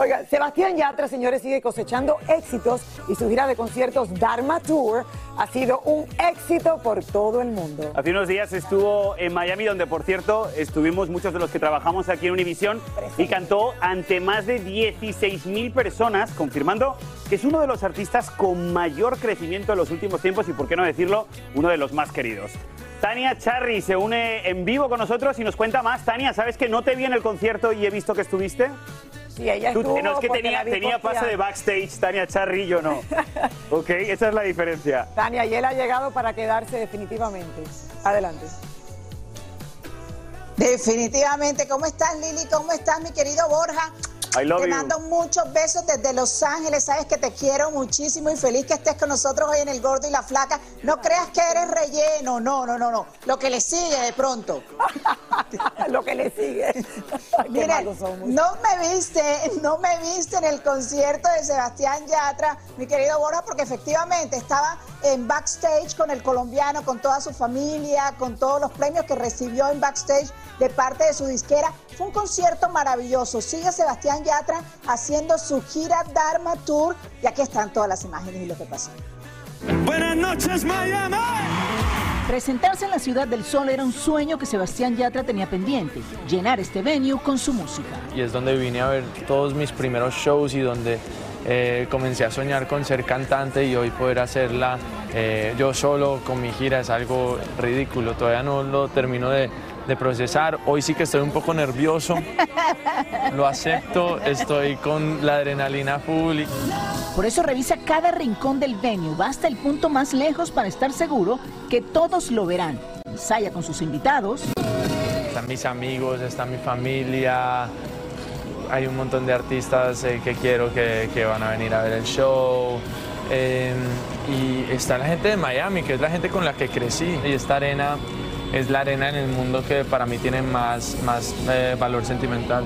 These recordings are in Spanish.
Oiga, Sebastián Yatra, señores, sigue cosechando éxitos y su gira de conciertos Dharma Tour ha sido un éxito por todo el mundo. Hace unos días estuvo en Miami, donde por cierto estuvimos muchos de los que trabajamos aquí en Univisión y cantó ante más de 16.000 personas, confirmando que es uno de los artistas con mayor crecimiento en los últimos tiempos y, por qué no decirlo, uno de los más queridos. Tania Charry se une en vivo con nosotros y nos cuenta más. Tania, ¿sabes que no te vi en el concierto y he visto que estuviste? Sí, ella Tú- estuvo no, es que tenía, tenía pase de backstage, Tania Charry, yo no. ok, esa es la diferencia. Tania, y él ha llegado para quedarse definitivamente. Adelante. Definitivamente. ¿Cómo estás, Lili? ¿Cómo estás, mi querido Borja? I love te you. mando muchos besos desde Los Ángeles. Sabes que te quiero muchísimo y feliz que estés con nosotros hoy en El Gordo y la Flaca. No creas que eres relleno. No, no, no, no. Lo que le sigue de pronto. lo que le sigue. Qué Miren, malos somos. no me viste, no me viste en el concierto de Sebastián Yatra, mi querido Borja, porque efectivamente estaba en backstage con el colombiano, con toda su familia, con todos los premios que recibió en backstage de parte de su disquera. Fue un concierto maravilloso. Sigue Sebastián Yatra haciendo su gira Dharma Tour y aquí están todas las imágenes y lo que pasó. Buenas noches, Miami. Presentarse en la Ciudad del Sol era un sueño que Sebastián Yatra tenía pendiente, llenar este venue con su música. y es donde vine a ver todos mis primeros shows y donde eh, comencé a soñar con ser cantante y hoy poder hacerla eh, yo solo con mi gira es algo ridículo, todavía no lo termino de, de procesar, hoy sí que estoy un poco nervioso, lo acepto, estoy con la adrenalina full. Por eso revisa cada rincón del venue, va hasta el punto más lejos para estar seguro que todos lo verán. Ensaya con sus invitados, Están mis amigos, está mi familia, hay un montón de artistas eh, que quiero que, que van a venir a ver el show. eh, y está la gente de Miami, que es la gente con la que crecí. Y esta arena es la arena en el mundo que para mí tiene más, más eh, valor sentimental.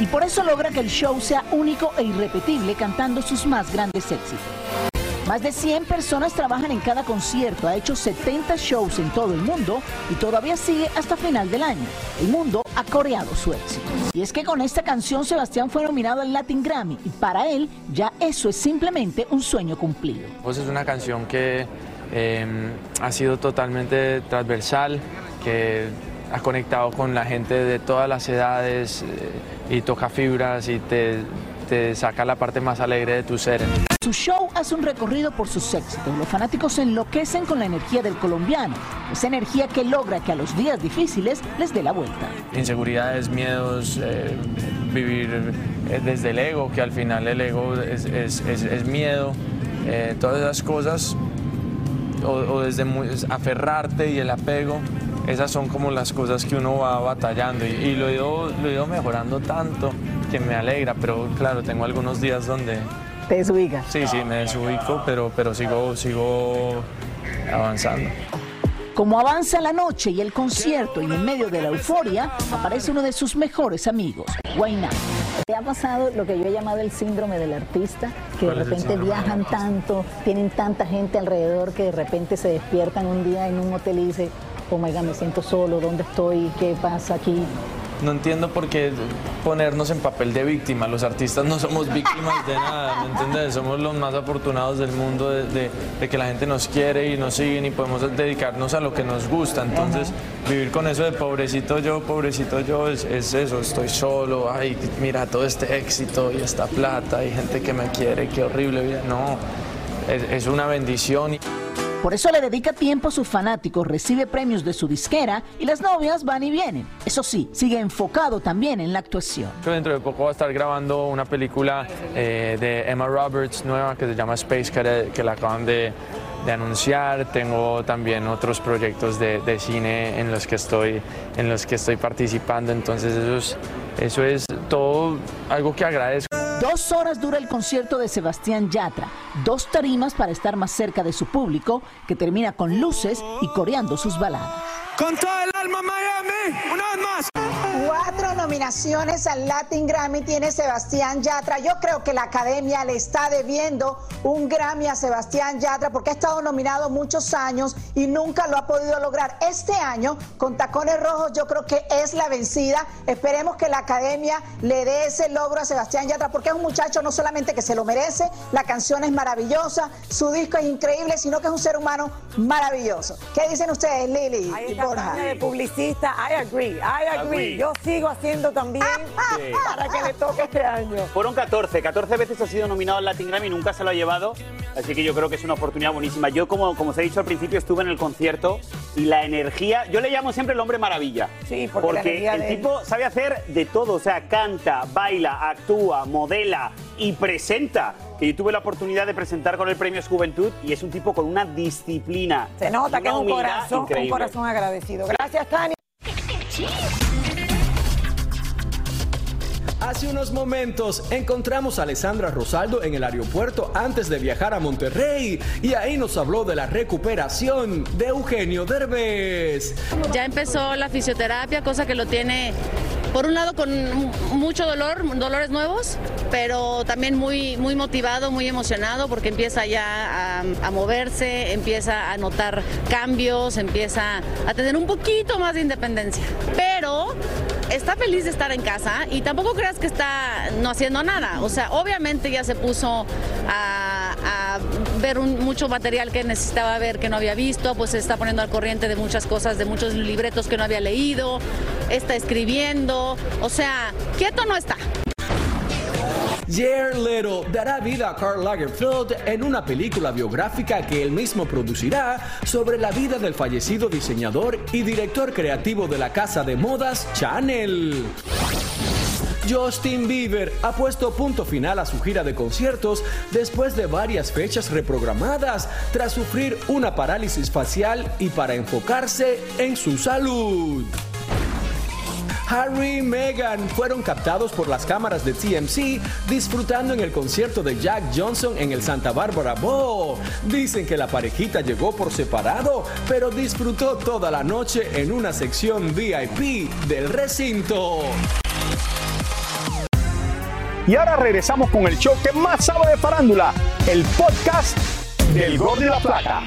y por eso logra que el show sea único e irrepetible cantando sus más grandes éxitos. Más de 100 personas trabajan en cada concierto, ha hecho 70 shows en todo el mundo y todavía sigue hasta final del año. El mundo ha coreado su éxito. Y es que con esta canción Sebastián fue nominado al Latin Grammy y para él ya eso es simplemente un sueño cumplido. Pues es una canción que eh, ha sido totalmente transversal, que ha conectado con la gente de todas las edades eh, y toca fibras y te, te saca la parte más alegre de tu ser. Su show hace un recorrido por sus éxitos. Los fanáticos se enloquecen con la energía del colombiano, esa energía que logra que a los días difíciles les dé la vuelta. Inseguridades, miedos, eh, vivir eh, desde el ego, que al final el ego es, es- es- es miedo, eh, todas esas cosas, o, o desde muy- es aferrarte y el apego, esas son como las cosas que uno va batallando y, y lo, he ido, lo he ido mejorando tanto que me alegra, pero claro, tengo algunos días donde Te desubica. sí, sí, me desubico, pero, pero sigo, sigo avanzando. Como avanza la noche y el concierto y en medio de la euforia, aparece uno de sus mejores amigos, Guainá. ¿Te ha pasado lo que yo he llamado el síndrome del artista? Que de ¿Cuál es el repente viajan tanto, tienen tanta gente alrededor que de repente se despiertan un día en un hotel y dicen, oh my God, me siento solo, ¿dónde estoy? ¿Qué pasa aquí? No entiendo por qué ponernos en papel de víctima. Los artistas no somos víctimas de nada, ¿me entiendes? Somos los más afortunados del mundo de, de- de que la gente nos quiere y nos sigue y podemos dedicarnos a lo que nos gusta. Entonces, vivir con eso de pobrecito yo, pobrecito yo, es, es eso. Estoy solo, ay, mira todo este éxito y esta plata y gente que me quiere, qué horrible vida. No, es, es una bendición. Por eso le dedica tiempo a sus fanáticos, recibe premios de su disquera y las novias van y vienen. Eso sí, sigue enfocado también en la actuación. Dentro de poco va a estar grabando una película eh, de Emma Roberts nueva que se llama Space Cadet, que la acaban de, anunciar. Tengo también otros proyectos de, cine en los que estoy, en los que estoy participando. Entonces eso es, eso es todo algo que agradezco. Dos horas dura el concierto de Sebastián Yatra, dos tarimas para estar más cerca de su público, que termina con luces y coreando sus baladas. Con todo el alma Miami, nominaciones al Latin Grammy tiene Sebastián Yatra. Yo creo que la academia le está debiendo un Grammy a Sebastián Yatra porque ha estado nominado muchos años y nunca lo ha podido lograr. Este año, con Tacones Rojos, yo creo que es la vencida. Esperemos que la academia le dé ese logro a Sebastián Yatra porque es un muchacho no solamente que se lo merece, la canción es maravillosa, su disco es increíble, sino que es un ser humano maravilloso. ¿Qué dicen ustedes, Lili Ahí y Borja? De publicista. I agree, I agree. Agree. Yo sigo haciendo también Sí. para que le toque este año. Fueron 14, 14 veces ha sido nominado al Latin Grammy y nunca se lo ha llevado, así que yo creo que es una oportunidad buenísima. Yo, como, como os he dicho al principio, estuve en el concierto y la energía, yo le llamo siempre el hombre maravilla. Sí, porque la energía el él- tipo sabe hacer de todo, o sea, canta, baila, actúa, modela y presenta. Que yo tuve la oportunidad de presentar con el Premio Juventud y es un tipo con una disciplina. Se nota que es un corazón, un corazón agradecido. Gracias, Tania. Hace unos momentos encontramos a Alessandra Rosaldo en el aeropuerto antes de viajar a Monterrey y ahí nos habló de la recuperación de Eugenio Derbez. Ya empezó la fisioterapia, cosa que lo tiene, por un lado, con mucho dolor, dolores nuevos, pero también muy, muy motivado, muy emocionado, porque empieza ya a, a moverse, empieza a notar cambios, empieza a tener un poquito más de independencia. Pero está feliz de estar en casa y tampoco creas que está no haciendo nada. O sea, obviamente ya se puso a, ver un- mucho material que necesitaba ver que no había visto, pues se está poniendo al corriente de muchas cosas, de muchos libretos que no había leído, está escribiendo, o sea, quieto no está. Jared Leto dará vida a Karl Lagerfeld en una película biográfica que él mismo producirá sobre la vida del fallecido diseñador y director creativo de la casa de modas Chanel. Justin Bieber ha puesto punto final a su gira de conciertos después de varias fechas reprogramadas tras sufrir una parálisis facial y para enfocarse en su salud. Harry y Meghan fueron captados por las cámaras de TMC disfrutando en el concierto de Jack Johnson en el Santa Bárbara Bowl. Dicen que la parejita llegó por separado, pero disfrutó toda la noche en una sección VIP del recinto. Y ahora regresamos con el show que más sabe de farándula, el podcast del Gol de la Plata.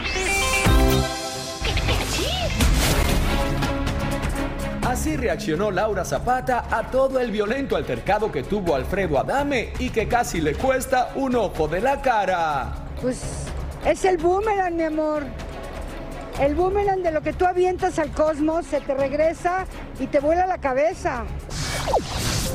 Así reaccionó Laura Zapata a todo el violento altercado que tuvo Alfredo Adame y que casi le cuesta un ojo de la cara. Pues es el boomerang, mi amor. El boomerang de lo que tú avientas al cosmos se te regresa y te vuela la cabeza.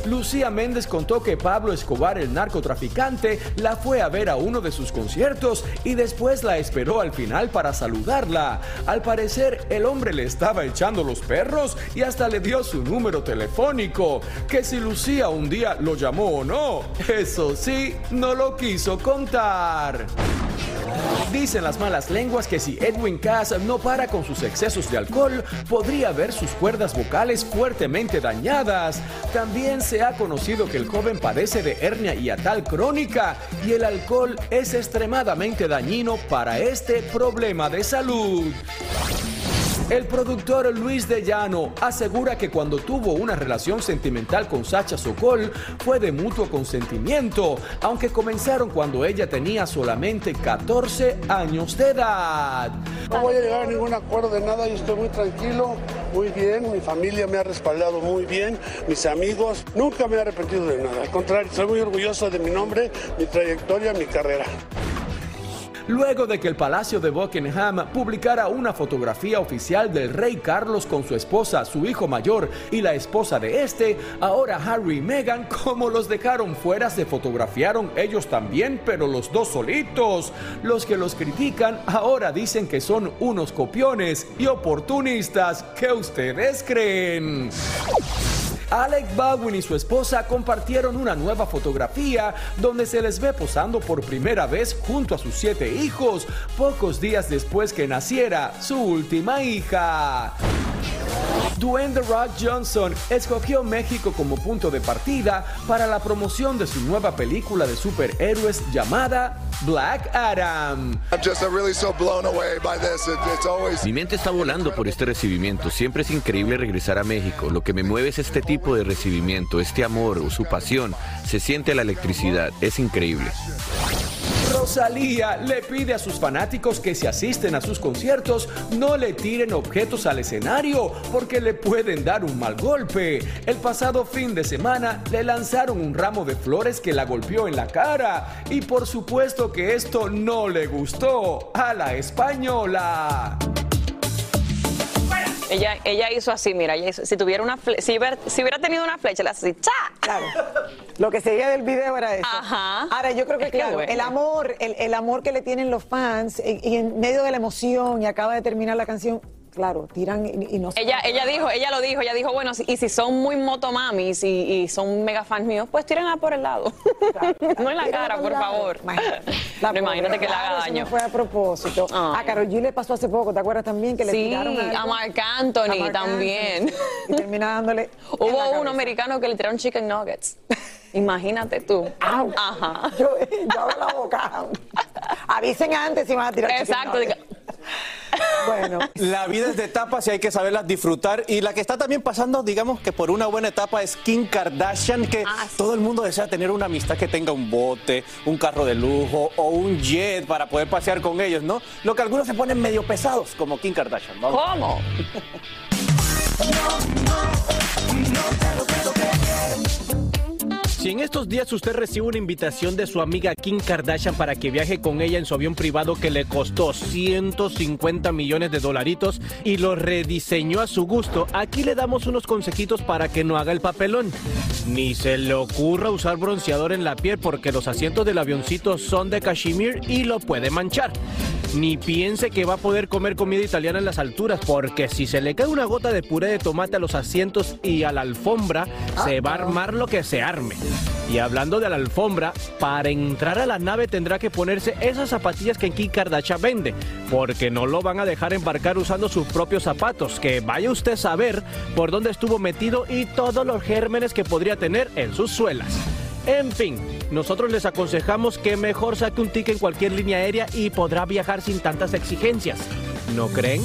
Lucía Méndez contó que Pablo Escobar, el narcotraficante, la fue a ver a uno de sus conciertos y después la esperó al final para saludarla. Al parecer, el hombre le estaba echando los perros y hasta le dio su número telefónico. Que si Lucía un día lo llamó o no, eso sí, no lo quiso contar. Dicen las malas lenguas que si Edwin Cass no para con sus excesos de alcohol, podría ver sus cuerdas vocales fuertemente dañadas. También se ha conocido que el joven padece de hernia hiatal crónica y el alcohol es extremadamente dañino para este problema de salud. El productor Luis de Llano asegura que cuando tuvo una relación sentimental con Sacha Sokol fue de mutuo consentimiento, aunque comenzaron cuando ella tenía solamente 14 años de edad. No voy a llegar a ningún acuerdo de nada, yo estoy muy tranquilo, muy bien, mi familia me ha respaldado muy bien, mis amigos, nunca me he arrepentido de nada, al contrario, soy muy orgulloso de mi nombre, mi trayectoria, mi carrera. Luego de que el Palacio de Buckingham publicara una fotografía oficial del rey Carlos con su esposa, su hijo mayor y la esposa de este, ahora Harry y Meghan, como los dejaron fuera, se fotografiaron ellos también, pero los dos solitos. Los que los critican ahora dicen que son unos copiones y oportunistas. ¿Qué ustedes creen? Alec Baldwin y su esposa compartieron una nueva fotografía donde se les ve posando por primera vez junto a sus siete hijos, pocos días después que naciera su última hija. Dwayne The Rock Johnson escogió México como punto de partida para la promoción de su nueva película de superhéroes llamada Black Adam. Mi mente está volando por este recibimiento. Siempre es increíble regresar a México. Lo que me mueve es este tipo de recibimiento, este amor, su pasión. Se siente la electricidad. Es increíble. Rosalía le pide a sus fanáticos que si asisten a sus conciertos no le tiren objetos al escenario porque le pueden dar un mal golpe. El pasado fin de semana le lanzaron un ramo de flores que la golpeó en la cara y por supuesto que esto no le gustó a la española. Ella, ella hizo así, mira, ella hizo- si tuviera una fle- si, hubiera, si hubiera tenido una flecha, le hace así, ¡cha! Claro. Lo que seguía del video era eso. Ajá. Ahora, yo creo que, Es que claro, bueno. el amor, el, el amor que le tienen los fans y, y en medio de la emoción y acaba de terminar la canción, claro, tiran y, y no se- Ella, ella dijo, ella lo dijo, ella dijo, bueno, si- y si son muy motomamis y, y son mega fans míos, pues tírenla por el lado. no en la cara, por favor. La imagínate pobre, que le haga daño. no fue a propósito. A Karol G le pasó hace poco, ¿te acuerdas también? Que le Sí, tiraron algo? a Marc Anthony A Marc también. Anthony. Y termina dándole. Hubo un cabeza. americano que le tiraron chicken nuggets. Imagínate tú. Ajá. Yo, yo abro la boca. Avisen antes si van a tirar. chicken Exacto. Bueno. La vida es de etapas y hay que saberlas disfrutar. Y la que está también pasando, digamos que por una buena etapa es Kim Kardashian, que todo el mundo desea tener una amistad que tenga un bote, un carro de lujo o un jet para poder pasear con ellos, ¿no? Lo que algunos se ponen medio pesados, como Kim Kardashian. Vamos. ¿Cómo? Si en estos días usted recibe una invitación de su amiga Kim Kardashian para que viaje con ella en su avión privado que le costó 150 millones de dolaritos y lo rediseñó a su gusto, aquí le damos unos consejitos para que no haga el papelón. Ni se le ocurra usar bronceador en la piel porque los asientos del avioncito son de cashmere y lo puede manchar. Ni piense que va a poder comer comida italiana en las alturas porque si se le cae una gota de puré de tomate a los asientos y a la alfombra, se va a armar lo que se arme. Y hablando de la alfombra, para entrar a la nave tendrá que ponerse esas zapatillas que Kim Kardashian vende, porque no lo van a dejar embarcar usando sus propios zapatos, que vaya usted a saber por dónde estuvo metido y todos los gérmenes que podría tener en sus suelas. En fin, nosotros les aconsejamos que mejor saque un ticket en cualquier línea aérea y podrá viajar sin tantas exigencias. ¿No creen?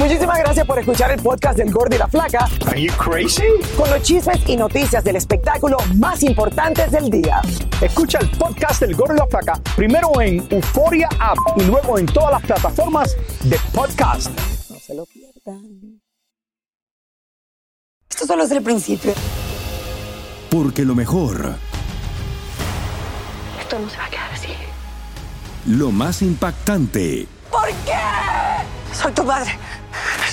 Muchísimas gracias por escuchar el podcast del Gordo y la Flaca. Are you crazy? Con los chismes y noticias del espectáculo más importantes del día. Escucha el podcast del Gordo y la Flaca primero en Euforia App y luego en todas las plataformas de podcast. No se lo pierdan. Esto solo es el principio. Porque lo mejor, Esto no se va a quedar así. lo más impactante, ¿Por qué? Soy tu madre.